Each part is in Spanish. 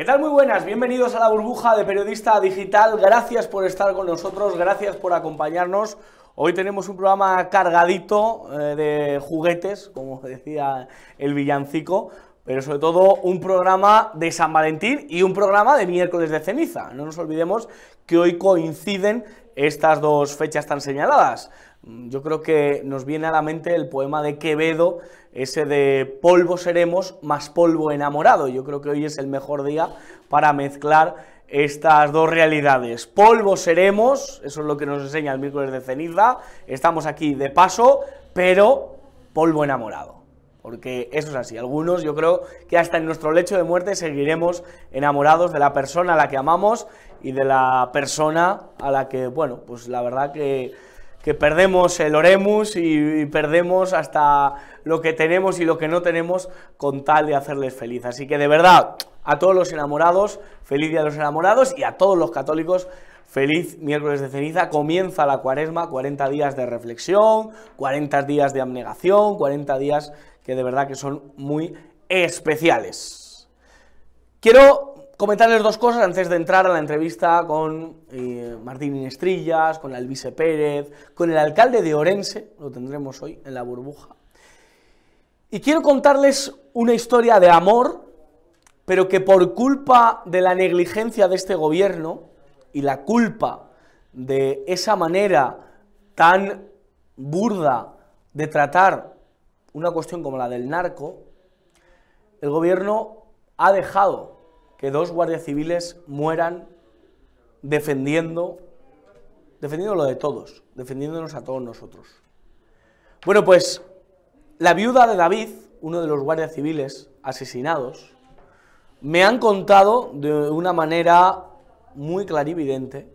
¿Qué tal? Muy buenas, bienvenidos a la burbuja de periodista digital. Gracias por estar con nosotros, gracias por acompañarnos. Hoy tenemos un programa cargadito eh, de juguetes, como decía el villancico, pero sobre todo un programa de San Valentín y un programa de miércoles de ceniza. No nos olvidemos que hoy coinciden estas dos fechas tan señaladas. Yo creo que nos viene a la mente el poema de Quevedo, ese de polvo seremos más polvo enamorado. Yo creo que hoy es el mejor día para mezclar estas dos realidades. Polvo seremos, eso es lo que nos enseña el miércoles de ceniza, estamos aquí de paso, pero polvo enamorado. Porque eso es así, algunos yo creo que hasta en nuestro lecho de muerte seguiremos enamorados de la persona a la que amamos y de la persona a la que, bueno, pues la verdad que que perdemos el oremus y, perdemos hasta lo que tenemos y lo que no tenemos con tal de hacerles feliz. Así que de verdad, a todos los enamorados, feliz día de los enamorados y a todos los católicos, feliz miércoles de ceniza. Comienza la cuaresma, 40 días de reflexión, 40 días de abnegación, 40 días que de verdad que son muy especiales. Quiero comentarles dos cosas antes de entrar a la entrevista con eh, Martín Inestrillas, con Alvise Pérez, con el alcalde de Orense, lo tendremos hoy en la burbuja. Y quiero contarles una historia de amor, pero que por culpa de la negligencia de este gobierno y la culpa de esa manera tan burda de tratar una cuestión como la del narco, el gobierno ha dejado que dos guardias civiles mueran defendiendo, defendiendo lo de todos, defendiéndonos a todos nosotros. Bueno, pues la viuda de David, uno de los guardias civiles asesinados, me han contado de una manera muy clarividente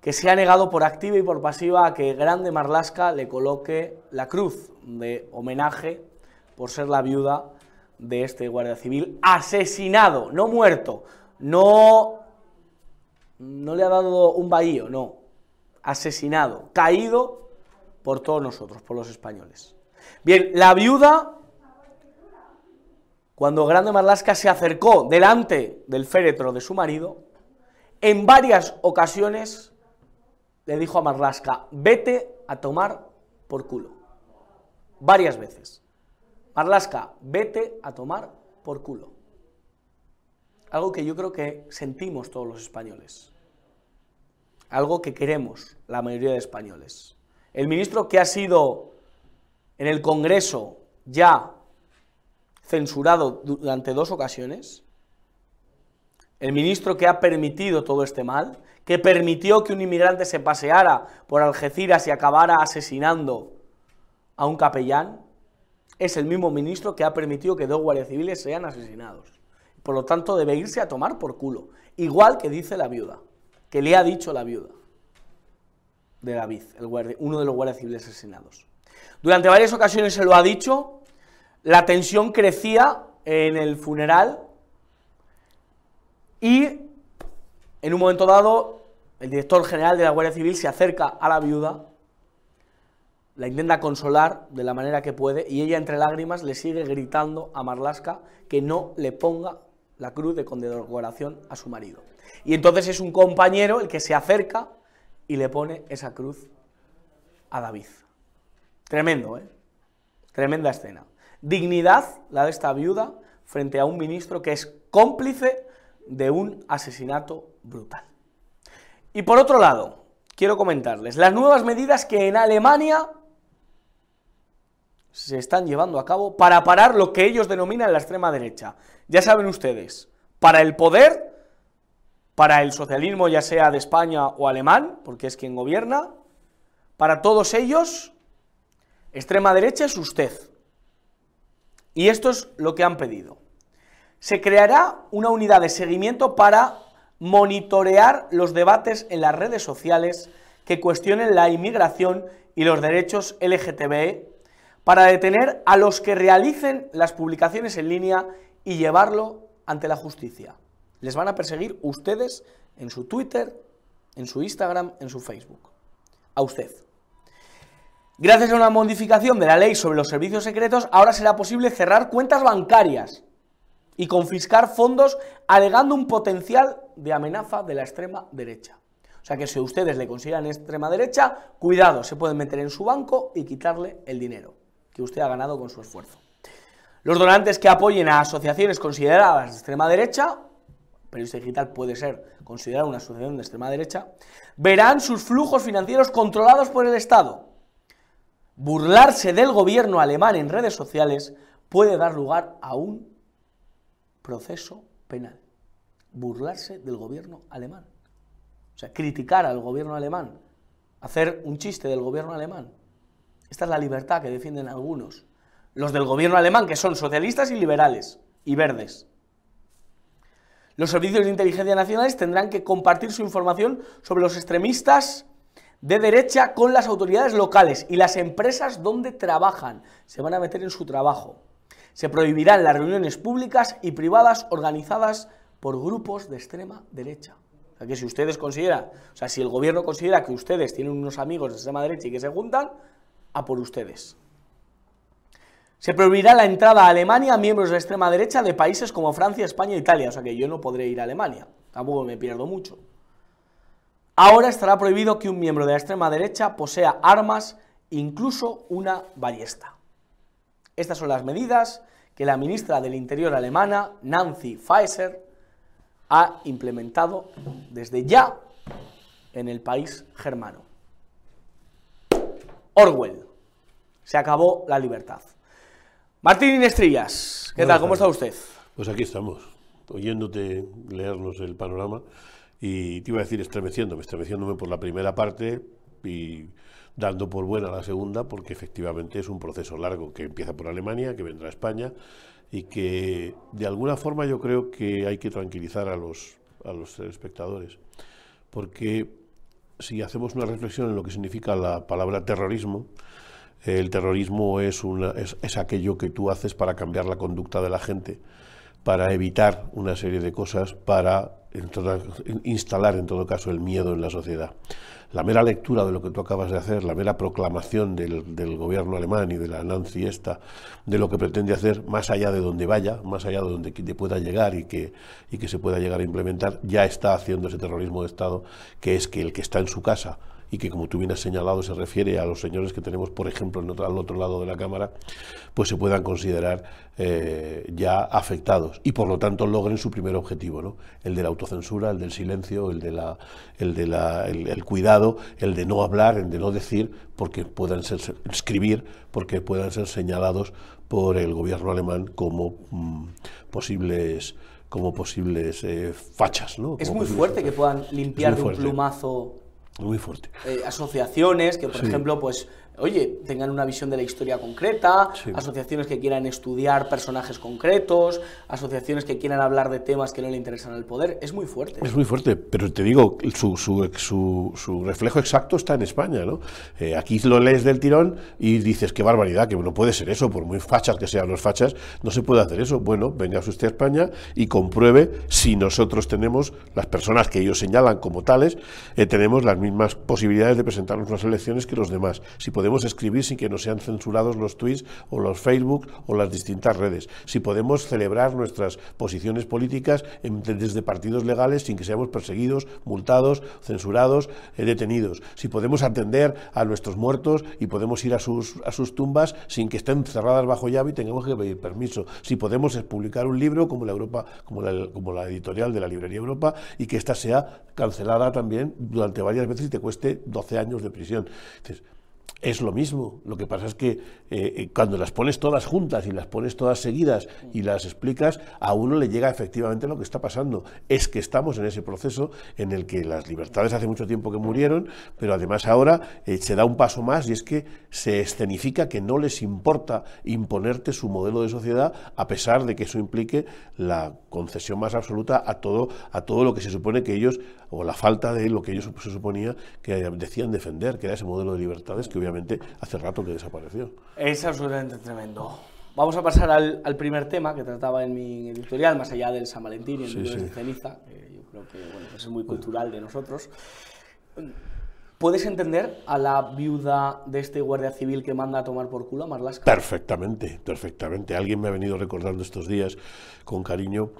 que se ha negado por activa y por pasiva a que Grande Marlasca le coloque la cruz de homenaje por ser la viuda de este guardia civil asesinado, no muerto, no, no le ha dado un bahío, no, asesinado, caído por todos nosotros, por los españoles. Bien, la viuda, cuando Grande Marlasca se acercó delante del féretro de su marido, en varias ocasiones le dijo a Marlasca, vete a tomar por culo. Varias veces. Marlasca, vete a tomar por culo. Algo que yo creo que sentimos todos los españoles. Algo que queremos la mayoría de españoles. El ministro que ha sido en el Congreso ya censurado durante dos ocasiones, el ministro que ha permitido todo este mal, que permitió que un inmigrante se paseara por Algeciras y acabara asesinando a un capellán, es el mismo ministro que ha permitido que dos guardias civiles sean asesinados. Por lo tanto, debe irse a tomar por culo. Igual que dice la viuda, que le ha dicho la viuda de David, uno de los guardias civiles asesinados. Durante varias ocasiones se lo ha dicho, la tensión crecía en el funeral y en un momento dado el director general de la Guardia Civil se acerca a la viuda la intenta consolar de la manera que puede y ella entre lágrimas le sigue gritando a Marlaska que no le ponga la cruz de condecoración a su marido. Y entonces es un compañero el que se acerca y le pone esa cruz a David. Tremendo, ¿eh? Tremenda escena. Dignidad la de esta viuda frente a un ministro que es cómplice de un asesinato brutal. Y por otro lado, quiero comentarles las nuevas medidas que en Alemania se están llevando a cabo para parar lo que ellos denominan la extrema derecha. Ya saben ustedes, para el poder, para el socialismo ya sea de España o alemán, porque es quien gobierna, para todos ellos, extrema derecha es usted. Y esto es lo que han pedido. Se creará una unidad de seguimiento para monitorear los debates en las redes sociales que cuestionen la inmigración y los derechos LGTB para detener a los que realicen las publicaciones en línea y llevarlo ante la justicia. Les van a perseguir ustedes en su Twitter, en su Instagram, en su Facebook. A usted. Gracias a una modificación de la ley sobre los servicios secretos, ahora será posible cerrar cuentas bancarias y confiscar fondos alegando un potencial de amenaza de la extrema derecha. O sea que si ustedes le consideran extrema derecha, cuidado, se pueden meter en su banco y quitarle el dinero que usted ha ganado con su esfuerzo. Los donantes que apoyen a asociaciones consideradas de extrema derecha, Periodista Digital puede ser considerada una asociación de extrema derecha, verán sus flujos financieros controlados por el Estado. Burlarse del gobierno alemán en redes sociales puede dar lugar a un proceso penal. Burlarse del gobierno alemán. O sea, criticar al gobierno alemán, hacer un chiste del gobierno alemán. Esta es la libertad que defienden algunos. Los del gobierno alemán, que son socialistas y liberales y verdes. Los servicios de inteligencia nacionales tendrán que compartir su información sobre los extremistas de derecha con las autoridades locales y las empresas donde trabajan. Se van a meter en su trabajo. Se prohibirán las reuniones públicas y privadas organizadas por grupos de extrema derecha. Si ustedes consideran, o sea, si el gobierno considera que ustedes tienen unos amigos de extrema derecha y que se juntan, a por ustedes. Se prohibirá la entrada a Alemania a miembros de extrema derecha de países como Francia, España e Italia. O sea que yo no podré ir a Alemania. Tampoco me pierdo mucho. Ahora estará prohibido que un miembro de la extrema derecha posea armas, incluso una ballesta. Estas son las medidas que la ministra del Interior alemana, Nancy Faeser, ha implementado desde ya en el país germano. Orwell. Se acabó la libertad. Martín Inestrillas, ¿qué tal? ¿Cómo está usted? Pues aquí estamos, oyéndote leernos el panorama y te iba a decir estremeciéndome, estremeciéndome por la primera parte y dando por buena la segunda porque efectivamente es un proceso largo que empieza por Alemania, que vendrá a España y que de alguna forma yo creo que hay que tranquilizar a los, a los espectadores porque si hacemos una reflexión en lo que significa la palabra terrorismo, el terrorismo es, una, es, aquello que tú haces para cambiar la conducta de la gente, para evitar una serie de cosas, para instalar en todo caso el miedo en la sociedad. La mera lectura de lo que tú acabas de hacer, la mera proclamación del, gobierno alemán y de la Nancy esta, de lo que pretende hacer más allá de donde vaya, más allá de donde pueda llegar y que, y que se pueda llegar a implementar, ya está haciendo ese terrorismo de Estado, que es que el que está en su casa y que como tú bien has señalado se refiere a los señores que tenemos, por ejemplo, en al otro lado de la Cámara, pues se puedan considerar eh, ya afectados y por lo tanto logren su primer objetivo, ¿no? el de la autocensura, el del silencio, el de la, el de la, el, cuidado, el de no hablar, el de no decir, porque puedan ser escribir, porque puedan ser señalados por el gobierno alemán como mm, posibles como posibles eh, fachas. ¿no? es muy fuerte que puedan limpiar de un plumazo muy fuerte. Eh, asociaciones que, por ejemplo, pues oye, tengan una visión de la historia concreta, asociaciones que quieran estudiar personajes concretos, asociaciones que quieran hablar de temas que no le interesan al poder. Es muy fuerte. Es muy fuerte, pero te digo, su, su, su, reflejo exacto está en España, ¿no? Eh, aquí lo lees del tirón y dices, qué barbaridad, que no puede ser eso, por muy fachas que sean los fachas, no se puede hacer eso. Bueno, venga usted a España y compruebe si nosotros tenemos, las personas que ellos señalan como tales, eh, tenemos las mismas posibilidades de presentarnos las elecciones que los demás. Si podemos escribir sin que nos sean censurados los tweets o los Facebook o las distintas redes, si podemos celebrar nuestras posiciones políticas desde partidos legales sin que seamos perseguidos, multados, censurados, eh, detenidos, si podemos atender a nuestros muertos y podemos ir a sus, a sus tumbas sin que estén cerradas bajo llave y tengamos que pedir permiso, si podemos publicar un libro como la Europa, como la, como la editorial de la Librería Europa y que ésta sea cancelada también durante varias veces y te cueste 12 años de prisión. Entonces, es lo mismo. Lo que pasa es que eh, eh, cuando las pones todas juntas y las pones todas seguidas y las explicas, a uno le llega efectivamente lo que está pasando. Es que estamos en ese proceso en el que las libertades hace mucho tiempo que murieron, pero además ahora eh, se da un paso más y es que se escenifica que no les importa imponerte su modelo de sociedad a pesar de que eso implique la concesión más absoluta a todo, a todo lo que se supone que ellos, o la falta de lo que ellos se suponía que decían defender, que era ese modelo de libertades que obviamente hace rato que desapareció. Es absolutamente tremendo. Vamos a pasar al, primer tema que trataba en mi editorial, más allá del San Valentín y el sí, de ceniza, que yo creo que bueno, pues es muy cultural de nosotros. ¿Puedes entender a la viuda de este guardia civil que manda a tomar por culo a Marlaska? Perfectamente, perfectamente. Alguien me ha venido recordando estos días con cariño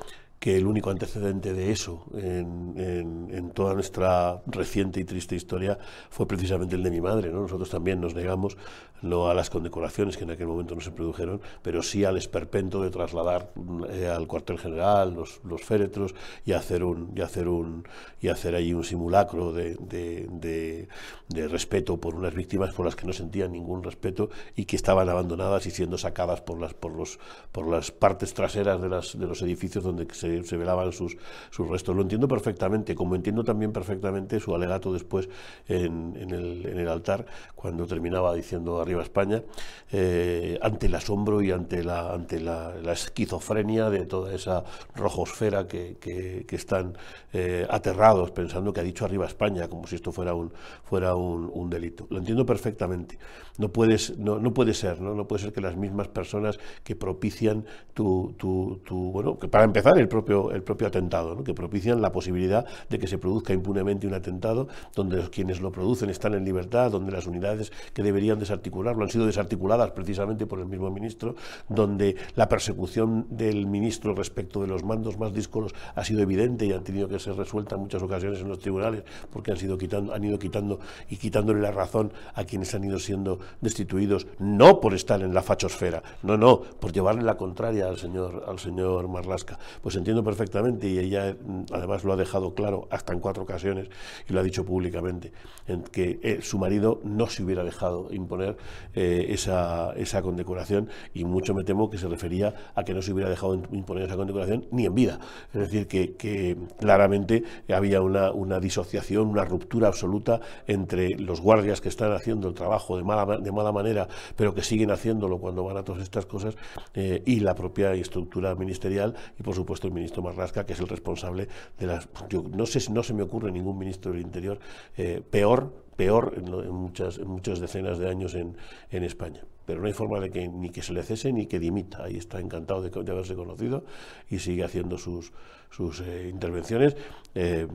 que el único antecedente de eso en, toda nuestra reciente y triste historia fue precisamente el de mi madre. ¿no? Nosotros también nos negamos no a las condecoraciones que en aquel momento no se produjeron, pero sí al esperpento de trasladar eh, al cuartel general los, féretros y hacer un y hacer un y hacer ahí un simulacro de, de, respeto por unas víctimas por las que no sentían ningún respeto y que estaban abandonadas y siendo sacadas por las por los por las partes traseras de, las, de los edificios donde se velaban sus, sus restos. Lo entiendo perfectamente, como entiendo también perfectamente su alegato después en, el, en el, altar, cuando terminaba diciendo arriba España, eh, ante el asombro y ante la, ante la, esquizofrenia de toda esa rojosfera que, que, están eh, aterrados pensando que ha dicho arriba España, como si esto fuera un, fuera un, delito. Lo entiendo perfectamente. No, puedes, no, no puede ser, ¿no? no puede ser que las mismas personas que propician tu, tu, bueno, que para empezar el propio el propio atentado, que propician la posibilidad de que se produzca impunemente un atentado donde los, quienes lo producen están en libertad, donde las unidades que deberían desarticularlo han sido desarticuladas precisamente por el mismo ministro, donde la persecución del ministro respecto de los mandos más díscolos ha sido evidente y han tenido que ser resuelta en muchas ocasiones en los tribunales porque han, sido quitando, han ido quitando y quitándole la razón a quienes han ido siendo destituidos, no por estar en la fachosfera, no, no, por llevarle la contraria al señor, al señor Marlasca. Pues entiendo perfectamente y ella mm, además lo ha dejado claro hasta en cuatro ocasiones y lo ha dicho públicamente, en que eh, su marido no se hubiera dejado imponer eh, esa, esa condecoración y mucho me temo que se refería a que no se hubiera dejado imponer esa condecoración ni en vida. Es decir, que, que claramente había una, una, disociación, una ruptura absoluta entre los guardias que están haciendo el trabajo de mala, de mala manera, pero que siguen haciéndolo cuando van a todas estas cosas, eh, y la propia estructura ministerial y, por supuesto, el ministro Marrasca, que es el responsable de las... Yo no sé si no se me ocurre ningún ministro del Interior eh, peor, peor en, muchas, muchas decenas de años en, en España pero no hay forma de que ni que se le cese ni que dimita. Ahí está encantado de, haberse conocido y sigue haciendo sus, sus eh, intervenciones. Eh,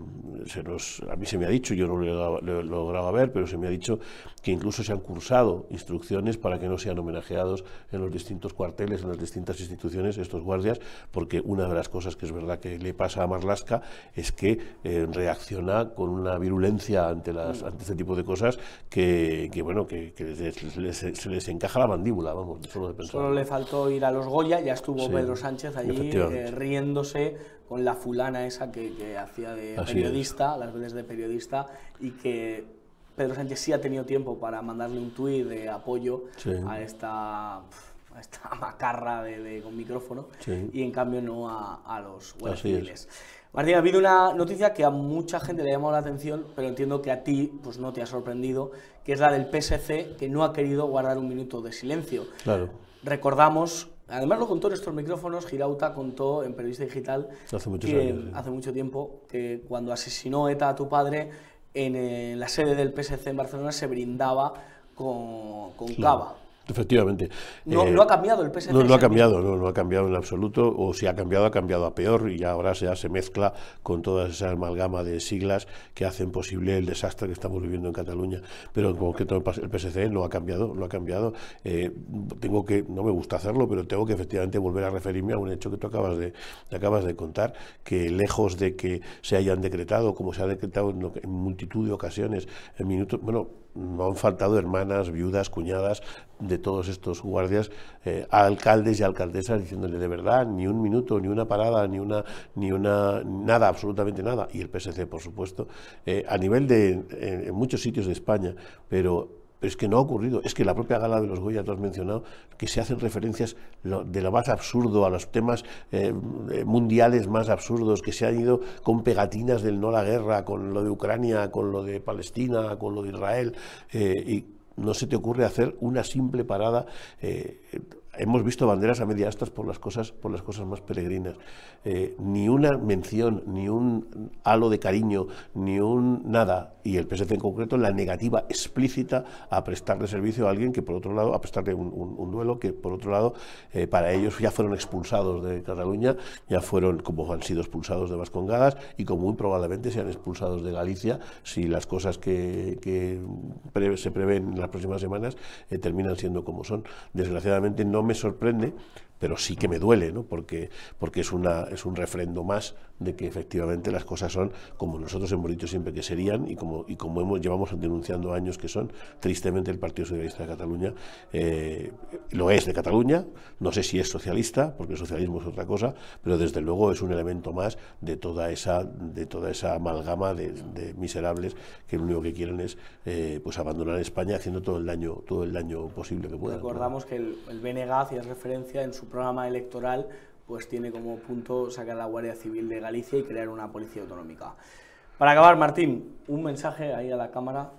a mí se me ha dicho, yo no lo he, logrado ver, pero se me ha dicho que incluso se han cursado instrucciones para que no sean homenajeados en los distintos cuarteles, en las distintas instituciones, estos guardias, porque una de las cosas que es verdad que le pasa a Marlaska es que eh, reacciona con una virulencia ante, las, ante este tipo de cosas que, que bueno, que, se les encaja la mandíbula, vamos, solo de pensar. Solo le faltó ir a los Goya, ya estuvo Pedro Sánchez allí riéndose con la fulana esa que, hacía de periodista, las veces de periodista, y que Pedro Sánchez sí ha tenido tiempo para mandarle un tuit de apoyo a esta esta macarra de, con micrófono y en cambio no a, los guardias civiles. Martín, ha habido una noticia que a mucha gente le ha llamado la atención, pero entiendo que a ti pues no te ha sorprendido, que es la del PSC, que no ha querido guardar un minuto de silencio. Claro. Recordamos Además lo contó en estos micrófonos, Girauta contó en Periodista Digital hace, hace mucho tiempo que cuando asesinó ETA a tu padre, en, eh, la sede del PSC en Barcelona se brindaba con, con cava. Efectivamente. No, eh, ha cambiado el PSC. No, no ha cambiado, no, no ha cambiado en absoluto, o si ha cambiado, ha cambiado a peor y ahora ya se mezcla con toda esa amalgama de siglas que hacen posible el desastre que estamos viviendo en Cataluña. Pero en concreto el PSC no ha cambiado, no ha cambiado. Eh, tengo que, no me gusta hacerlo, pero tengo que efectivamente volver a referirme a un hecho que tú acabas de, acabas de contar, que lejos de que se hayan decretado, como se ha decretado en, en multitud de ocasiones, en minutos, bueno, no han faltado hermanas, viudas, cuñadas de todos estos guardias, eh, alcaldes y alcaldesas diciéndole de verdad, ni un minuto, ni una parada, ni una, ni una, nada, absolutamente nada. Y el PSC, por supuesto, eh, a nivel de, en muchos sitios de España, pero pero es que no ha ocurrido. Es que la propia gala de los Goya, tú has mencionado, que se hacen referencias de lo más absurdo a los temas eh, mundiales más absurdos, que se han ido con pegatinas del no la guerra, con lo de Ucrania, con lo de Palestina, con lo de Israel, y no se te ocurre hacer una simple parada. Eh, hemos visto banderas a media astas por las cosas, por las cosas más peregrinas. Eh, ni una mención, ni un halo de cariño, ni un nada, y el PSC en concreto, la negativa explícita a prestarle servicio a alguien que, por otro lado, a prestarle un, duelo que, por otro lado, eh, para ellos ya fueron expulsados de Cataluña, ya fueron, como han sido expulsados de Vascongadas, y como muy probablemente sean expulsados de Galicia, si las cosas que, se prevén en las próximas semanas eh, terminan siendo como son. Desgraciadamente no me sorprende pero sí que me duele, ¿no? porque, porque es, una, es un refrendo más de que efectivamente las cosas son como nosotros hemos dicho siempre que serían y como, y como hemos, llevamos denunciando años que son. Tristemente el Partido Socialista de Cataluña eh, lo es de Cataluña, no sé si es socialista, porque el socialismo es otra cosa, pero desde luego es un elemento más de toda esa, de toda esa amalgama de, miserables que lo único que quieren es eh, pues abandonar España haciendo todo el daño, todo el daño posible que puedan. Recordamos que el, el BNG hacía referencia en su programa electoral pues tiene como punto sacar la Guardia Civil de Galicia y crear una policía autonómica. Para acabar, Martín, un mensaje ahí a la cámara.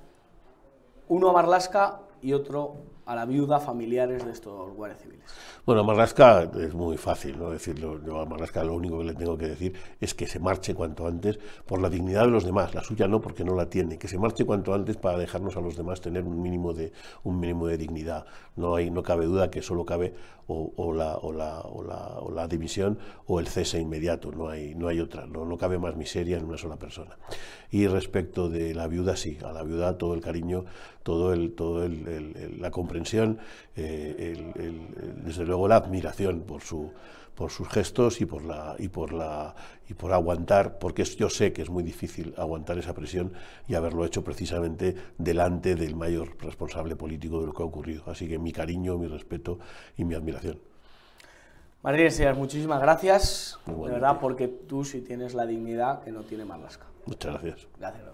Uno a Marlasca y otro a la viuda familiares de estos guardias civiles. Bueno, Marlasca es muy fácil no decirlo. Yo a Marlasca lo único que le tengo que decir es que se marche cuanto antes por la dignidad de los demás. La suya no, porque no la tiene. Que se marche cuanto antes para dejarnos a los demás tener un mínimo de un mínimo de dignidad. No hay, no cabe duda que solo cabe o, la, o, la, o, la, o la división o el cese inmediato. No hay, no hay otra. No, no cabe más miseria en una sola persona. Y respecto de la viuda, sí. A la viuda todo el cariño, todo el, todo el, la comprensión eh, desde luego la admiración por su por sus gestos y por la y por la y por aguantar porque yo sé que es muy difícil aguantar esa presión y haberlo hecho precisamente delante del mayor responsable político de lo que ha ocurrido. Así que mi cariño mi respeto y mi admiración. María Seas, muchísimas gracias de verdad porque tú sí tienes la dignidad que no tiene Marlasca. Muchas gracias. Gracias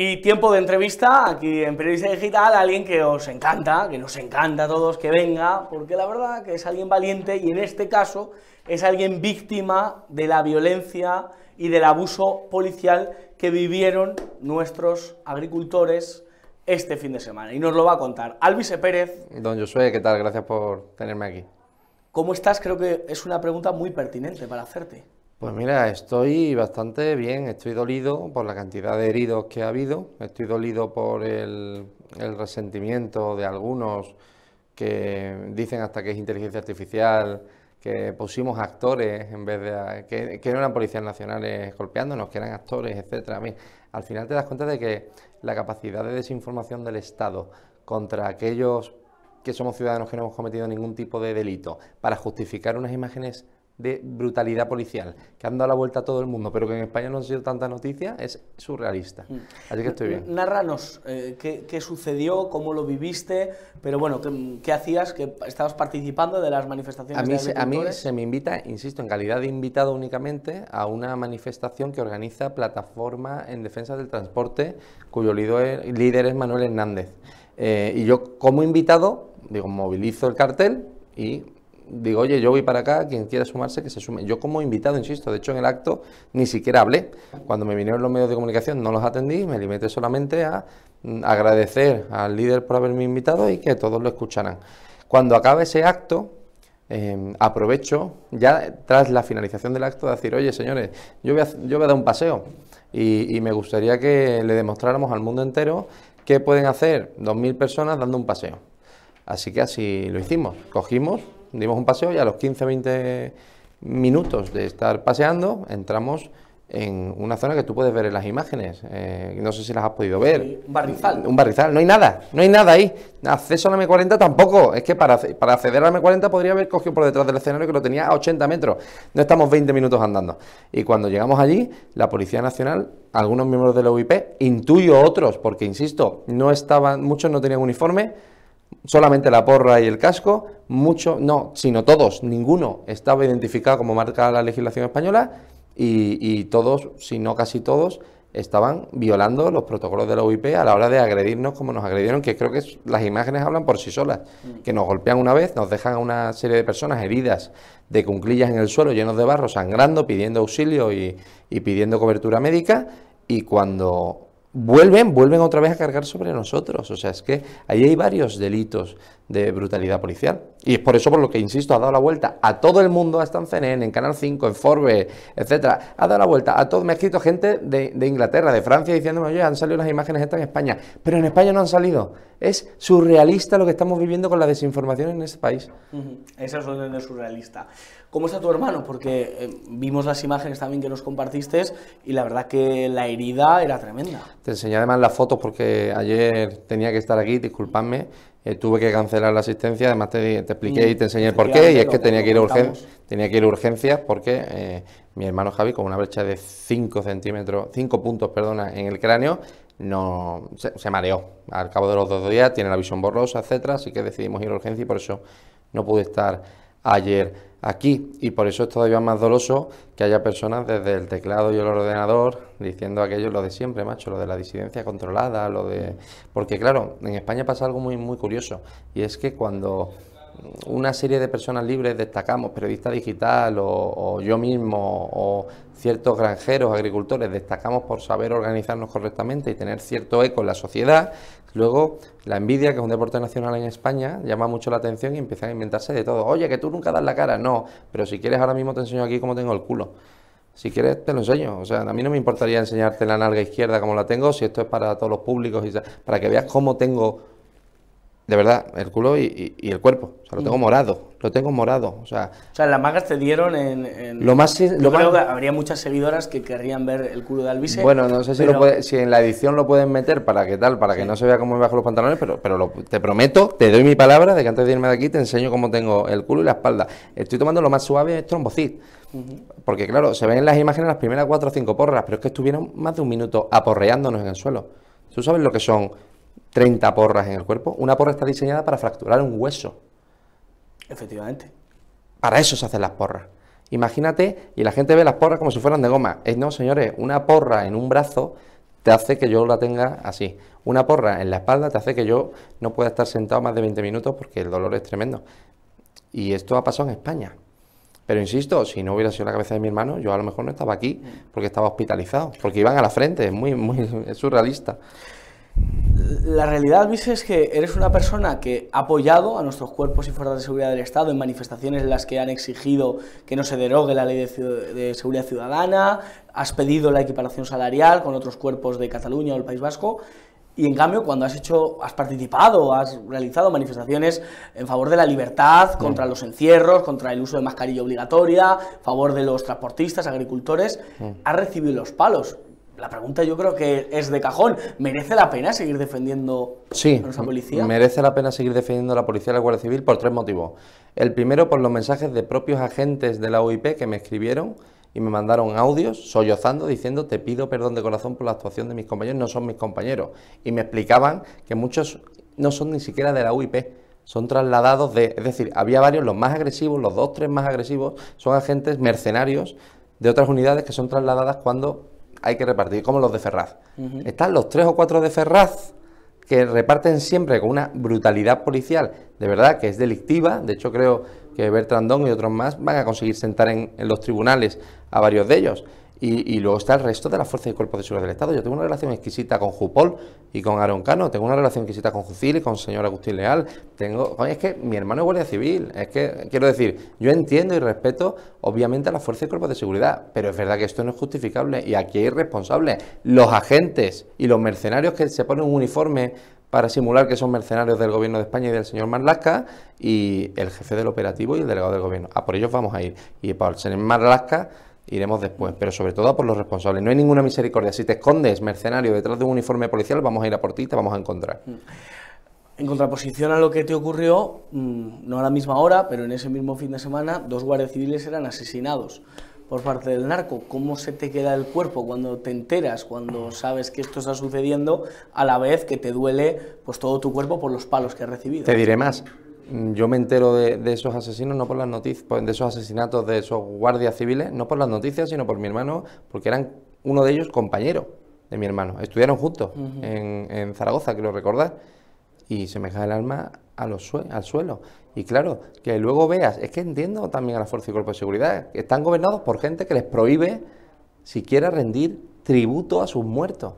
y tiempo de entrevista aquí en Periodista Digital a alguien que os encanta, que nos encanta a todos que venga, porque la verdad que es alguien valiente y en este caso es alguien víctima de la violencia y del abuso policial que vivieron nuestros agricultores este fin de semana. Y nos lo va a contar Alvise Pérez. Don Josué, ¿qué tal? Gracias por tenerme aquí. ¿Cómo estás? Creo que es una pregunta muy pertinente para hacerte. Pues mira, estoy bastante bien, estoy dolido por la cantidad de heridos que ha habido, estoy dolido por el, resentimiento de algunos que dicen hasta que es inteligencia artificial, que pusimos actores en vez de... que, no eran policías nacionales golpeándonos, que eran actores, etcétera. Al final te das cuenta de que la capacidad de desinformación del Estado contra aquellos que somos ciudadanos que no hemos cometido ningún tipo de delito para justificar unas imágenes de brutalidad policial, que han dado la vuelta a todo el mundo, pero que en España no han sido tanta noticia, es surrealista. Mm. Así que estoy bien. Narranos eh, qué, sucedió, cómo lo viviste, pero bueno, ¿qué, hacías? que ¿Estabas participando de las manifestaciones? A mí, se, a mí se me invita, insisto, en calidad de invitado únicamente, a una manifestación que organiza Plataforma en Defensa del Transporte, cuyo líder, es Manuel Hernández. Eh, y yo, como invitado, digo, movilizo el cartel y digo, oye, yo voy para acá, quien quiera sumarse, que se sume. Yo como invitado, insisto, de hecho en el acto ni siquiera hablé. Cuando me vinieron los medios de comunicación no los atendí, me limité solamente a mm, agradecer al líder por haberme invitado y que todos lo escucharan. Cuando acabe ese acto, em, aprovecho, ya tras la finalización del acto, de decir, oye, señores, yo voy a, yo voy a dar un paseo y, y me gustaría que le demostráramos al mundo entero qué pueden hacer 2.000 personas dando un paseo. Así que así lo hicimos. Cogimos, dimos un paseo y a los 15-20 minutos de estar paseando entramos en una zona que tú puedes ver en las imágenes. Eh, no sé si las has podido ver. Un barrizal. Un barrizal. No hay nada. No hay nada ahí. Acceso a la M40 tampoco. Es que para, para acceder a la M40 podría haber cogido por detrás del escenario que lo tenía a 80 metros. No estamos 20 minutos andando. Y cuando llegamos allí, la Policía Nacional, algunos miembros de la UIP, intuyo otros, porque insisto, no estaban, muchos no tenían uniforme solamente la porra y el casco, mucho, no, sino todos, ninguno estaba identificado como marca la legislación española y, todos, si no casi todos, estaban violando los protocolos de la UIP a la hora de agredirnos como nos agredieron, que creo que las imágenes hablan por sí solas, mm. que nos golpean una vez, nos dejan a una serie de personas heridas de cunclillas en el suelo, llenos de barro, sangrando, pidiendo auxilio y pidiendo cobertura médica, y cuando vuelven, vuelven otra vez a cargar sobre nosotros. O sea, es que ahí hay varios delitos de brutalidad policial. Y es por eso por lo que, insisto, ha dado la vuelta a todo el mundo, hasta en CNN, en Canal 5, en Forbes, etcétera. Ha dado la vuelta a todo. Me ha escrito gente de, Inglaterra, de Francia, diciéndome, oye, han salido las imágenes estas en España. Pero en España no han salido. Es surrealista lo que estamos viviendo con la desinformación en este país. Esa es de surrealista. ¿Cómo está tu hermano? Porque eh, vimos las imágenes también que nos compartiste y la verdad que la herida era tremenda. Te enseñé además las fotos porque ayer tenía que estar aquí, disculpadme, eh, tuve que cancelar la asistencia, además te, expliqué y te enseñé por qué, y es que tenía que ir a urgencias, tenía que ir a urgencias porque eh, mi hermano Javi, con una brecha de 5 centímetros, 5 puntos, perdona, en el cráneo, no se, mareó. Al cabo de los dos días tiene la visión borrosa, etcétera, así que decidimos ir a urgencia y por eso no pude estar ayer aquí. Y por eso es todavía más doloso que haya personas desde el teclado y el ordenador diciendo aquello lo de siempre, macho, lo de la disidencia controlada, lo de porque claro, en España pasa algo muy muy curioso y es que cuando una serie de personas libres destacamos, periodista digital o yo mismo o ciertos granjeros, agricultores, destacamos por saber organizarnos correctamente y tener cierto eco en la sociedad, Luego, la envidia, que es un deporte nacional en España, llama mucho la atención y empiezan a inventarse de todo. Oye, que tú nunca das la cara. No, pero si quieres ahora mismo te enseño aquí cómo tengo el culo. Si quieres te lo enseño. O sea, a mí no me importaría enseñarte la nalga izquierda como la tengo, si esto es para todos los públicos, y para que veas cómo tengo de verdad, el culo y, el cuerpo. O sea, lo tengo mm. morado, lo tengo morado. O sea, o sea las mangas te dieron en... Lo más... Yo creo que habría muchas seguidoras que querrían ver el culo de Alvise. Bueno, no sé si, si en la edición lo pueden meter para que tal, para que no se vea cómo me bajo los pantalones, pero, pero te prometo, te doy mi palabra de que antes de irme de aquí te enseño cómo tengo el culo y la espalda. Estoy tomando lo más suave, es trombocit. Porque claro, se ven en las imágenes las primeras cuatro o cinco porras, pero es que estuvieron más de un minuto aporreándonos en el suelo. ¿Tú sabes lo que son 30 porras en el cuerpo. Una porra está diseñada para fracturar un hueso. Efectivamente. Para eso se hacen las porras. Imagínate, y la gente ve las porras como si fueran de goma. Es no, señores, una porra en un brazo te hace que yo la tenga así. Una porra en la espalda te hace que yo no pueda estar sentado más de 20 minutos porque el dolor es tremendo. Y esto ha pasado en España. Pero insisto, si no hubiera sido la cabeza de mi hermano, yo a lo mejor no estaba aquí porque estaba hospitalizado, porque iban a la frente, es muy, muy es surrealista la realidad, Luis, es que eres una persona que ha apoyado a nuestros cuerpos y fuerzas de seguridad del Estado en manifestaciones en las que han exigido que no se derogue la ley de, seguridad ciudadana, has pedido la equiparación salarial con otros cuerpos de Cataluña o el País Vasco, y en cambio cuando has hecho, has participado, has realizado manifestaciones en favor de la libertad, contra los encierros, contra el uso de mascarilla obligatoria, a favor de los transportistas, agricultores, has recibido los palos la pregunta yo creo que es de cajón. ¿Merece la pena seguir defendiendo a nuestra policía? merece la pena seguir defendiendo a la policía y la Guardia Civil por tres motivos. El primero, por los mensajes de propios agentes de la OIP que me escribieron y me mandaron audios sollozando diciendo te pido perdón de corazón por la actuación de mis compañeros, no son mis compañeros. Y me explicaban que muchos no son ni siquiera de la OIP, son trasladados de, es decir, había varios, los más agresivos, los dos, tres más agresivos, son agentes mercenarios de otras unidades que son trasladadas cuando hay que repartir, como los de Ferraz. Están los tres o cuatro de Ferraz que reparten siempre con una brutalidad policial, de verdad que es delictiva. De hecho, creo que Bertrandón y otros más van a conseguir sentar en los tribunales a varios de ellos. Y, luego está el resto de las fuerzas y cuerpos de seguridad del Estado. Yo tengo una relación exquisita con Jupol y con Aroncano, tengo una relación exquisita con Jucil y con señor Agustín Leal. Tengo, es que mi hermano es guardia civil, es que quiero decir, yo entiendo y respeto obviamente a las fuerzas y cuerpos de seguridad, pero es verdad que esto no es justificable y aquí hay responsables. Los agentes y los mercenarios que se ponen un uniforme para simular que son mercenarios del gobierno de España y del señor Marlaska y el jefe del operativo y el delegado del gobierno. A por ellos vamos a ir. Y para el señor Marlaska iremos después, pero sobre todo por los responsables. No hay ninguna misericordia. Si te escondes, mercenario, detrás de un uniforme policial, vamos a ir a por ti y te vamos a encontrar. En contraposición a lo que te ocurrió, mm, no a la misma hora, pero en ese mismo fin de semana, dos guardias civiles eran asesinados por parte del narco. ¿Cómo se te queda el cuerpo cuando te enteras, cuando sabes que esto está sucediendo, a la vez que te duele pues todo tu cuerpo por los palos que has recibido? Te diré más. Yo me entero de, esos asesinos no por las noticias, pues, de esos asesinatos de esos guardias civiles, no por las noticias, sino por mi hermano, porque eran uno de ellos compañero de mi hermano. Estudiaron juntos en, Zaragoza, quiero recordar, y se me cae el alma a los al suelo. Y claro, que luego veas, es que entiendo también a la Fuerza y Cuerpo de Seguridad, que están gobernados por gente que les prohíbe siquiera rendir tributo a sus muertos.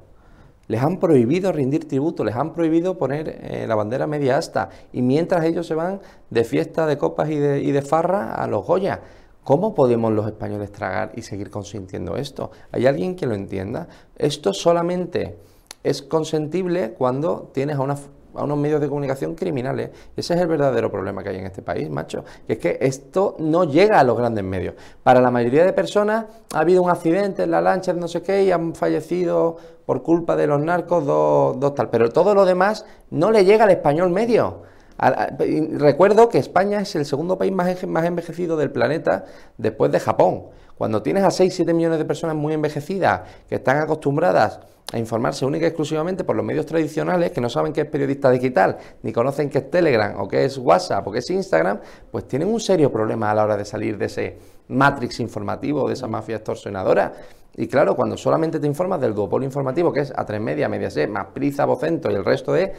Les han prohibido rendir tributo, les han prohibido poner eh, la bandera media asta, y mientras ellos se van de fiesta, de copas y de, farra a los Goya. ¿Cómo podemos los españoles tragar y seguir consintiendo esto? ¿Hay alguien que lo entienda? Esto solamente es consentible cuando tienes a una a unos medios de comunicación criminales. Ese es el verdadero problema que hay en este país, macho. Que es que esto no llega a los grandes medios. Para la mayoría de personas ha habido un accidente en la lancha no sé qué y han fallecido por culpa de los narcos dos, dos tal. Pero todo lo demás no le llega al español medio. Recuerdo que España es el segundo país más envejecido del planeta después de Japón. Cuando tienes a 6-7 millones de personas muy envejecidas que están acostumbradas a informarse única y exclusivamente por los medios tradicionales, que no saben qué es periodista digital, ni conocen qué es Telegram, o qué es WhatsApp, o qué es Instagram, pues tienen un serio problema a la hora de salir de ese matrix informativo, de esa mafia extorsionadora. Y claro, cuando solamente te informas del duopolio informativo, que es A3 Media, Mediaset, más Prisa, Vocento y el resto de...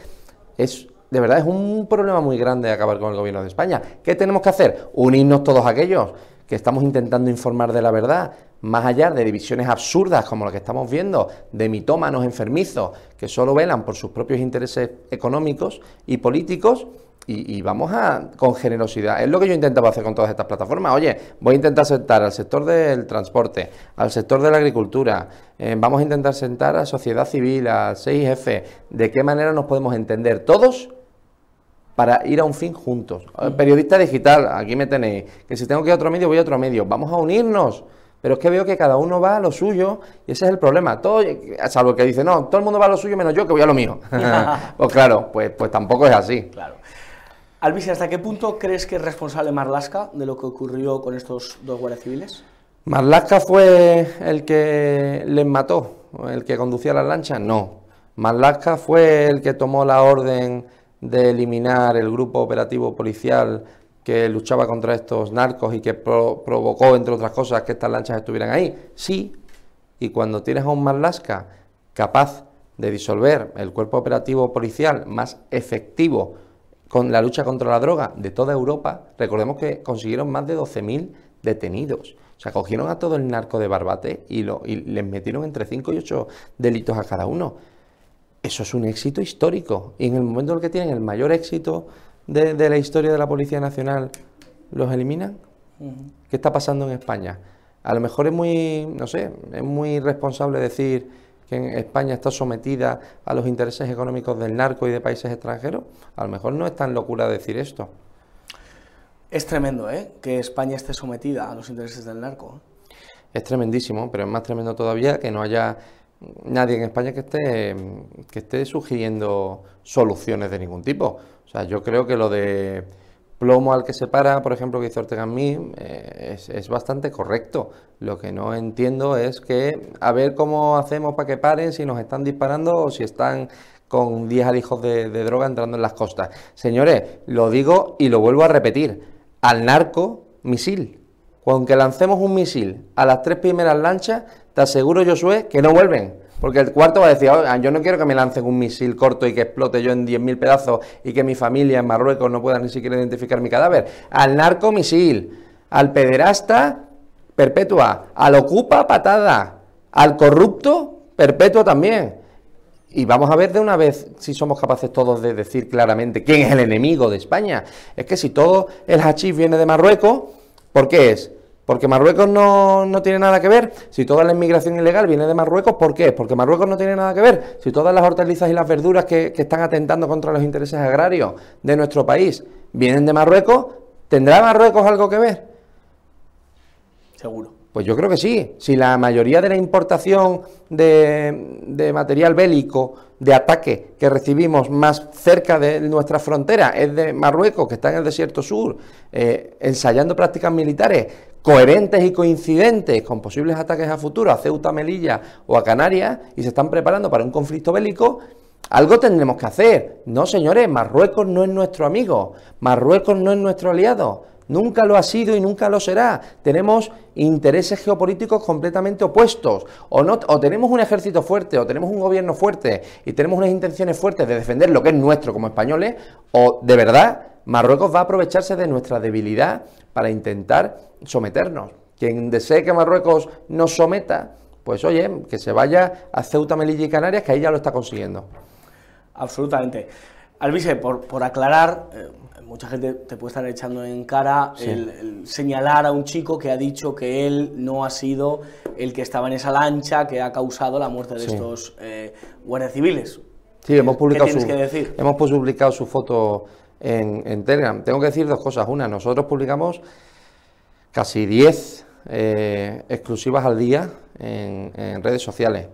es de verdad es un problema muy grande acabar con el gobierno de España. ¿Qué tenemos que hacer? Unirnos todos aquellos que estamos intentando informar de la verdad, más allá de divisiones absurdas como las que estamos viendo, de mitómanos enfermizos que solo velan por sus propios intereses económicos y políticos, y, vamos a con generosidad. Es lo que yo intentaba hacer con todas estas plataformas. Oye, voy a intentar sentar al sector del transporte, al sector de la agricultura, eh, vamos a intentar sentar a sociedad civil, al 6F, de qué manera nos podemos entender todos para ir a un fin juntos. Periodista digital, aquí me tenéis, que si tengo que ir a otro medio, voy a otro medio. Vamos a unirnos. Pero es que veo que cada uno va a lo suyo y ese es el problema. Todo, salvo el que dice, no, todo el mundo va a lo suyo menos yo que voy a lo mío. pues claro, pues, pues tampoco es así. Claro. Alvis, ¿hasta qué punto crees que es responsable Marlasca de lo que ocurrió con estos dos guardias civiles? Marlasca fue el que les mató, el que conducía las lanchas, no. Marlasca fue el que tomó la orden de eliminar el grupo operativo policial que luchaba contra estos narcos y que provocó, entre otras cosas, que estas lanchas estuvieran ahí? Sí. Y cuando tienes a un Marlaska capaz de disolver el cuerpo operativo policial más efectivo con la lucha contra la droga de toda Europa, recordemos que consiguieron más de 12.000 detenidos. O sea, cogieron a todo el narco de Barbate y, lo, y les metieron entre 5 y 8 delitos a cada uno. Eso es un éxito histórico. Y en el momento en el que tienen el mayor éxito de, la historia de la Policía Nacional, ¿los eliminan? ¿Qué está pasando en España? A lo mejor es muy, no sé, es muy responsable decir que España está sometida a los intereses económicos del narco y de países extranjeros. A lo mejor no es tan locura decir esto. Es tremendo, ¿eh? Que España esté sometida a los intereses del narco. Es tremendísimo, pero es más tremendo todavía que no haya nadie en España que esté, que esté sugiriendo soluciones de ningún tipo. O sea, yo creo que lo de plomo al que se para, por ejemplo, que hizo Ortega en mí, eh, es, bastante correcto. Lo que no entiendo es que a ver cómo hacemos para que paren, si nos están disparando o si están con 10 alijos de, de droga entrando en las costas. Señores, lo digo y lo vuelvo a repetir, al narco misil. Aunque lancemos un misil a las tres primeras lanchas, te aseguro, Josué, que no vuelven. Porque el cuarto va a decir, yo no quiero que me lancen un misil corto y que explote yo en 10.000 pedazos y que mi familia en Marruecos no pueda ni siquiera identificar mi cadáver. Al narco misil, al pederasta perpetua, al ocupa patada, al corrupto perpetua también. Y vamos a ver de una vez si somos capaces todos de decir claramente quién es el enemigo de España. Es que si todo el hachís viene de Marruecos, ¿por qué es? Porque Marruecos no, tiene nada que ver. Si toda la inmigración ilegal viene de Marruecos, ¿por qué? Porque Marruecos no tiene nada que ver. Si todas las hortalizas y las verduras que, que están atentando contra los intereses agrarios de nuestro país vienen de Marruecos, ¿tendrá Marruecos algo que ver? Seguro. Pues yo creo que sí. Si la mayoría de la importación de, material bélico, de ataque que recibimos más cerca de nuestra frontera es de Marruecos, que está en el desierto sur, eh, ensayando prácticas militares coherentes y coincidentes con posibles ataques a futuro a Ceuta, Melilla o a Canarias y se están preparando para un conflicto bélico, algo tendremos que hacer. No, señores, Marruecos no es nuestro amigo, Marruecos no es nuestro aliado. Nunca lo ha sido y nunca lo será. Tenemos intereses geopolíticos completamente opuestos. O, no, o tenemos un ejército fuerte, o tenemos un gobierno fuerte, y tenemos unas intenciones fuertes de defender lo que es nuestro como españoles, o de verdad Marruecos va a aprovecharse de nuestra debilidad para intentar someternos. Quien desee que Marruecos nos someta, Pues oye, que se vaya a Ceuta, Melilla y Canarias, que ahí ya lo está consiguiendo. Absolutamente. Alvise, por, por aclarar, eh, mucha gente te puede estar echando en cara el, señalar a un chico que ha dicho que él no ha sido el que estaba en esa lancha que ha causado la muerte de estos eh, guardias civiles. Sí, hemos publicado, ¿Qué su, que decir? hemos publicado su foto en, Telegram. Tengo que decir dos cosas. Una, nosotros publicamos casi 10 eh, exclusivas al día en redes sociales.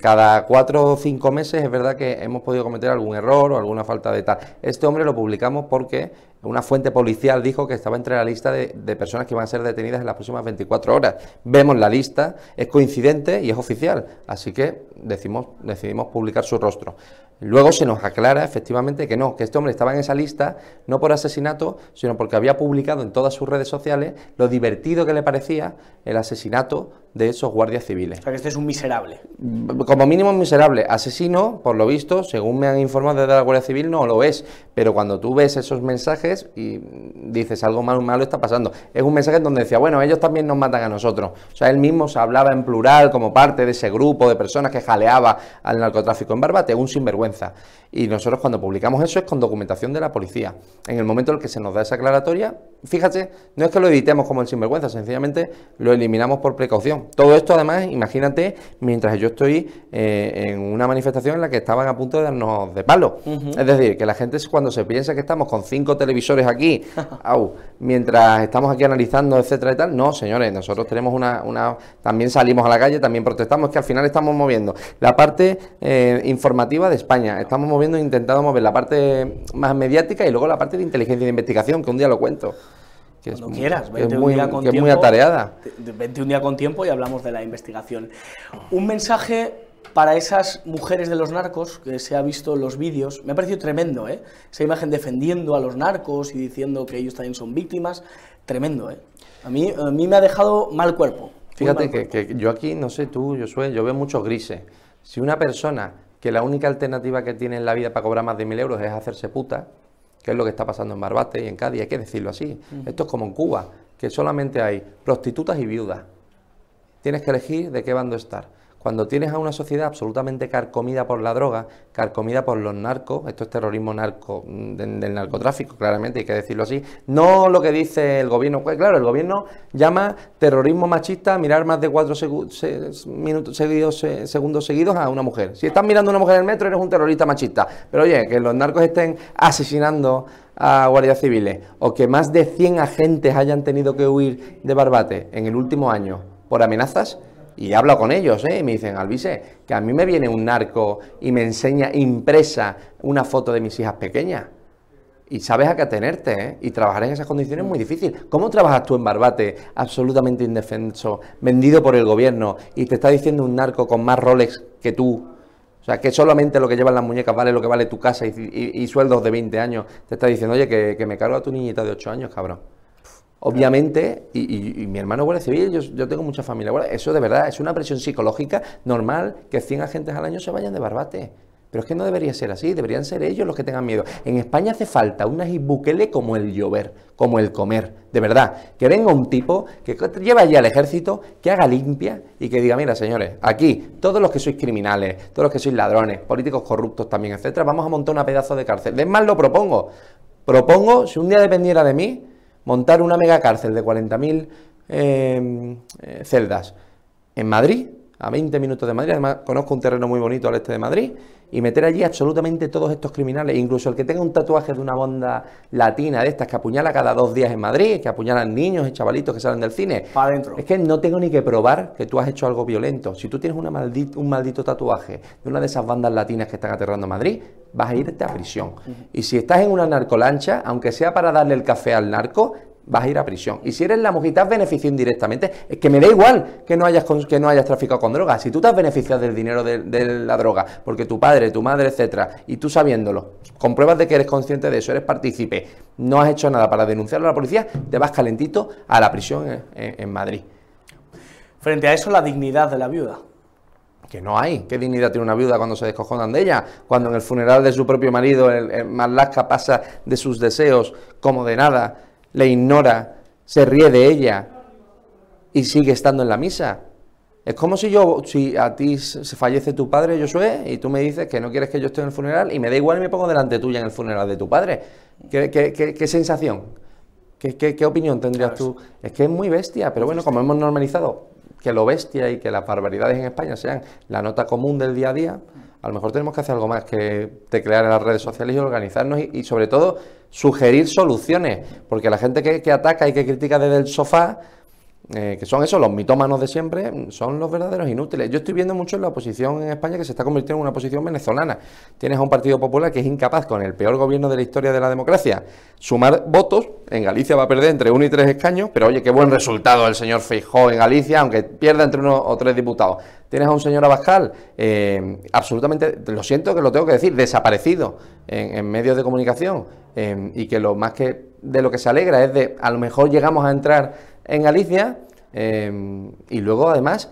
Cada cuatro o cinco meses es verdad que hemos podido cometer algún error o alguna falta de tal. Este hombre lo publicamos porque una fuente policial dijo que estaba entre la lista de, personas que van a ser detenidas en las próximas 24 horas. Vemos la lista, es coincidente y es oficial, así que decidimos, decidimos publicar su rostro. Luego se nos aclara efectivamente que no, que este hombre estaba en esa lista no por asesinato, sino porque había publicado en todas sus redes sociales lo divertido que le parecía el asesinato de esos guardias civiles. O sea que este es un miserable. Como mínimo un miserable. Asesino, por lo visto, según me han informado desde la Guardia Civil, no lo es. Pero cuando tú ves esos mensajes y dices algo malo, malo está pasando. Es un mensaje en donde decía, bueno, ellos también nos matan a nosotros. O sea, él mismo se hablaba en plural como parte de ese grupo de personas que jaleaba al narcotráfico en Barbate, un sinvergüenza. Y nosotros cuando publicamos eso es con documentación de la policía. En el momento en el que se nos da esa aclaratoria, fíjate, no es que lo editemos como el sinvergüenza, sencillamente lo eliminamos por precaución. Todo esto además, imagínate, mientras yo estoy eh, en una manifestación en la que estaban a punto de darnos de palo. Es decir, que la gente cuando se piensa que estamos con cinco televisores aquí, mientras estamos aquí analizando, etcétera y tal, no, señores, nosotros tenemos una, una, también salimos a la calle, también protestamos, que al final estamos moviendo la parte eh, informativa de España, estamos moviendo, intentando mover la parte más mediática y luego la parte de inteligencia y de investigación, que un día lo cuento. Que Cuando quieras, vente un día con tiempo, muy atareada. Vente un día con tiempo y hablamos de la investigación. Un mensaje para esas mujeres de los narcos, que se ha visto en los vídeos, me ha parecido tremendo, ¿eh? Esa imagen defendiendo a los narcos y diciendo que ellos también son víctimas, tremendo, ¿eh? A mí, a mí me ha dejado mal cuerpo. Fíjate que, que, yo aquí, no sé tú, yo, soy, yo veo muchos grises. Si una persona que la única alternativa que tiene en la vida para cobrar más de mil euros es hacerse puta, que es lo que está pasando en Barbate y en Cádiz, hay que decirlo así. Esto es como en Cuba, que solamente hay prostitutas y viudas. Tienes que elegir de qué bando estar. Cuando tienes a una sociedad absolutamente carcomida por la droga, carcomida por los narcos, esto es terrorismo narco, mm, del, narcotráfico, claramente hay que decirlo así, no lo que dice el gobierno, pues claro, el gobierno llama terrorismo machista mirar más de cuatro minutos seguidos, segundos seguidos a una mujer. Si estás mirando a una mujer en el metro, eres un terrorista machista. Pero oye, que los narcos estén asesinando a guardias civiles o que más de 100 agentes hayan tenido que huir de Barbate en el último año por amenazas, y hablo con ellos, ¿eh? y me dicen, Alvise, que a mí me viene un narco y me enseña impresa una foto de mis hijas pequeñas. Y sabes a qué atenerte, ¿eh? Y trabajar en esas condiciones es muy difícil. ¿Cómo trabajas tú en Barbate, absolutamente indefenso, vendido por el gobierno, y te está diciendo un narco con más Rolex que tú? O sea, que solamente lo que llevan las muñecas vale lo que vale tu casa y, sueldos de 20 años. Te está diciendo, oye, que, que me cargo a tu niñita de 8 años, cabrón. Obviamente, y, mi hermano Guardia Civil, yo, yo tengo mucha familia. eso de verdad es una presión psicológica normal que 100 agentes al año se vayan de barbate. Pero es que no debería ser así, deberían ser ellos los que tengan miedo. En España hace falta una Bukele como el llover, como el comer, de verdad. Que venga un tipo que lleve allí al ejército, que haga limpia y que diga, mira señores, aquí todos los que sois criminales, todos los que sois ladrones, políticos corruptos también, etcétera, vamos a montar una pedazo de cárcel. Es más, lo propongo. Propongo, si un día dependiera de mí, montar una mega cárcel de 40.000 em, eh, celdas en Madrid, a 20 minutos de Madrid, además conozco un terreno muy bonito al este de Madrid, y meter allí absolutamente todos estos criminales, incluso el que tenga un tatuaje de una banda latina de estas que apuñala cada dos días en Madrid, que apuñalan niños y chavalitos que salen del cine. Es que no tengo ni que probar que tú has hecho algo violento. Si tú tienes una un maldito tatuaje de una de esas bandas latinas que están aterrando a Madrid, vas a irte a prisión. Y si estás en una narcolancha, aunque sea para darle el café al narco, vas a ir a prisión. Y si eres la mujer y te has beneficiado indirectamente, es que me da igual que no hayas, que no hayas traficado con drogas. Si tú te has beneficiado del dinero de, la droga, porque tu padre, tu madre, etcétera, y tú sabiéndolo, compruebas de que eres consciente de eso, eres partícipe, no has hecho nada para denunciarlo a la policía, te vas calentito a la prisión en, Madrid. Frente a eso, la dignidad de la viuda que no hay. ¿Qué dignidad tiene una viuda cuando se descojonan de ella? Cuando en el funeral de su propio marido el, el Marlaska pasa de sus deseos como de nada le ignora, se ríe de ella y sigue estando en la misa. Es como si yo, si a ti se fallece tu padre, Josué, y tú me dices que no quieres que yo esté en el funeral, y me da igual y me pongo delante tuya en el funeral de tu padre. ¿Qué, qué, qué, qué sensación? ¿Qué, ¿Qué, qué, opinión tendrías tú? Es que es muy bestia, pero bueno, como hemos normalizado que lo bestia y que las barbaridades en España sean la nota común del día a día, a lo mejor tenemos que hacer algo más que teclear en las redes sociales y organizarnos y, sobre todo sugerir soluciones, porque la gente que, ataca y que critica desde el sofá, eh, que son esos, los mitómanos de siempre, son los verdaderos inútiles. Yo estoy viendo mucho en la oposición en España que se está convirtiendo en una oposición venezolana. Tienes a un Partido Popular que es incapaz, con el peor gobierno de la historia de la democracia, sumar votos. En Galicia va a perder entre uno y tres escaños, pero oye, qué buen resultado el señor Feijó en Galicia, aunque pierda entre uno o tres diputados. Tienes a un señor Abascal, eh, absolutamente, lo siento que lo tengo que decir, desaparecido en, medios de comunicación, eh, y que lo más que de lo que se alegra es de a lo mejor llegamos a entrar en Galicia eh, y luego además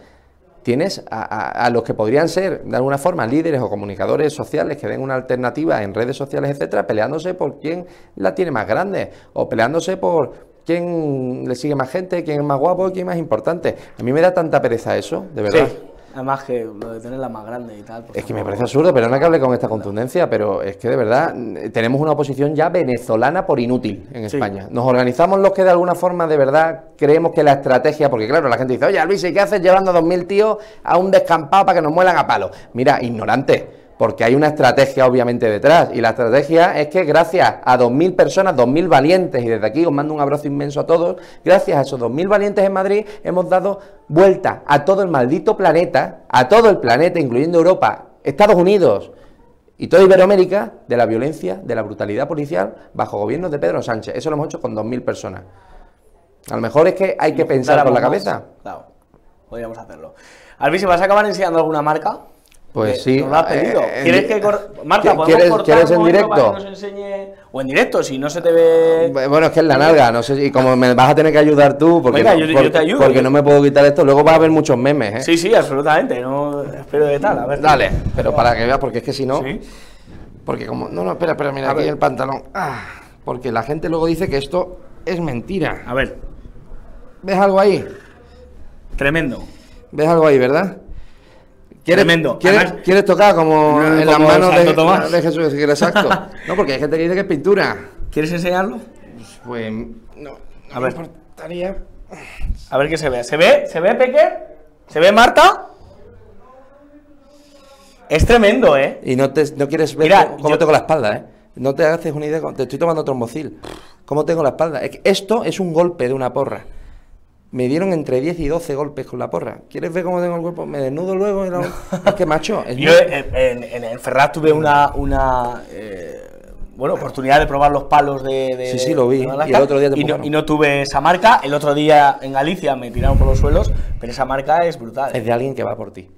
tienes a, a, a, los que podrían ser de alguna forma líderes o comunicadores sociales que den una alternativa en redes sociales, etcétera, peleándose por quién la tiene más grande o peleándose por quién le sigue más gente, quién es más guapo, quién es más importante. A mí me da tanta pereza eso, de verdad. Sí. Además que lo de tenerla más grande y tal. Pues es que me parece absurdo, pero no que hable con esta contundencia, pero es que de verdad tenemos una oposición ya venezolana por inútil en sí. España. Nos organizamos los que de alguna forma de verdad creemos que la estrategia, porque claro, la gente dice, oye Luis, ¿y qué haces llevando a 2.000 tíos a un descampado para que nos muelan a palo? Mira, ignorante porque hay una estrategia obviamente detrás. Y la estrategia es que gracias a 2.000 personas, 2.000 valientes, y desde aquí os mando un abrazo inmenso a todos, gracias a esos 2.000 valientes en Madrid hemos dado vuelta a todo el maldito planeta, a todo el planeta, incluyendo Europa, Estados Unidos y toda Iberoamérica, de la violencia, de la brutalidad policial bajo gobierno de Pedro Sánchez. Eso lo hemos hecho con 2.000 personas. A lo mejor es que hay que pensar con la cabeza. Claro, podríamos hacerlo. Albi, ¿se vas a acabar enseñando alguna marca? Pues eh, sí. Nos lo has pedido. Eh, ¿Quieres que cor... Marca, podemos ¿quieres, cortar ¿quieres en directo? Para que nos enseñe... O en directo, si no se te ve. Bueno, es que es la nalga, no sé si como me vas a tener que ayudar tú, porque, Venga, no, yo, por, yo te ayudo. porque no me puedo quitar esto. Luego va a haber muchos memes, ¿eh? Sí, sí, absolutamente. No espero de tal. A ver. Dale, pero para que veas, porque es que si no. Sí. Porque como. No, no, espera, espera, mira, A aquí ver. el pantalón. Ah, porque la gente luego dice que esto es mentira. A ver, ¿Ves algo ahí? tremendo. ¿Ves algo ahí, verdad? ¿Quieres, Tremendo. ¿quieres, Además- tocar como en las manos de, Santo Tomás. de Jesús? Exacto. No, porque hay gente que dice que es pintura. ¿Quieres enseñarlo? Pues no, no A me ver. importaría. A ver qué se ve. ¿Se ve? ¿Se ve, Peque? ¿Se ve, Marta? Es tremendo, ¿eh? Y no, te, no quieres ver Mira, cómo, yo- tengo la espalda, ¿eh? No te haces una idea, te estoy tomando trombocil. ¿Cómo tengo la espalda? Es que esto es un golpe de una porra. Me dieron entre 10 y 12 golpes con la porra. ¿Quieres ver cómo tengo el cuerpo? Me desnudo luego y lo- Es que, macho, es Yo muy- en, en, en el Ferraz tuve una, una eh, bueno, oportunidad de probar los palos de, de- Sí, sí, lo vi. Y el otro día te y no, y no tuve esa marca. El otro día en Galicia me tiraron por los suelos, pero esa marca es brutal. es de alguien que va por ti.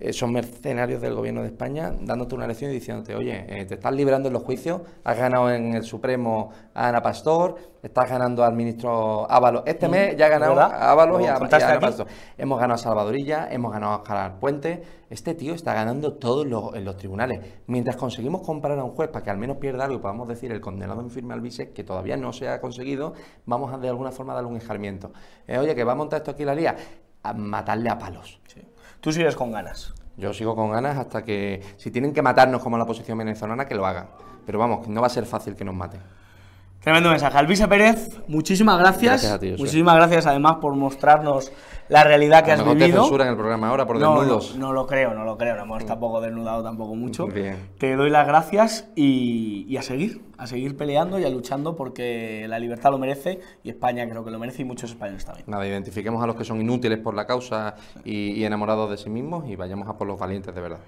Eh, son mercenarios del gobierno de España dándote una lección y diciéndote, oye, eh, te estás librando en los juicios, has ganado en el Supremo a Ana Pastor, estás ganando al ministro Ábalos. Este mes ya ha ganado ¿verdad? a Ábalos y ¿Lo a, y a Ana? Pastor. Hemos ganado a Salvadorilla, hemos ganado a Jalar Puente. Este tío está ganando todos los, en los tribunales. Mientras conseguimos comprar a un juez para que al menos pierda algo y podamos decir el condenado en firme al bise, que todavía no se ha conseguido, vamos a de alguna forma darle un escarmiento. Eh, oye, que va a montar esto aquí la lía, a matarle a palos. Sí. Tú sigues con ganas. Yo sigo con ganas hasta que, si tienen que matarnos como la oposición venezolana, que lo hagan. Pero vamos, no va a ser fácil que nos maten. Tremendo mensaje. Alvise Pérez, muchísimas gracias. Gracias a ti, muchísimas gracias además por mostrarnos la realidad que A has mejor te vivido. censuran el programa ahora por No, desnudos. No, no lo creo, no lo creo. No hemos tampoco desnudado tampoco mucho. Bien. Te doy las gracias y, y a seguir, a seguir peleando y a luchando porque la libertad lo merece y España creo que lo merece y muchos españoles también. Nada, identifiquemos a los que son inútiles por la causa y, y enamorados de sí mismos y vayamos a por los valientes de verdad.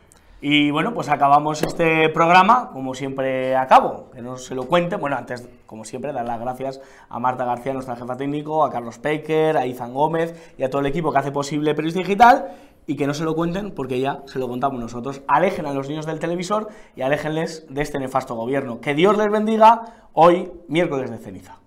Y bueno, pues acabamos este programa, como siempre acabo, que no se lo cuente. Bueno, antes, como siempre, dar las gracias a Marta García, nuestra jefa técnico, a Carlos Pecker, a Izan Gómez y a todo el equipo que hace posible Periodista Digital. Y que no se lo cuenten porque ya se lo contamos nosotros. Alejen a los niños del televisor y aléjenles de este nefasto gobierno. Que Dios les bendiga hoy, miércoles de ceniza.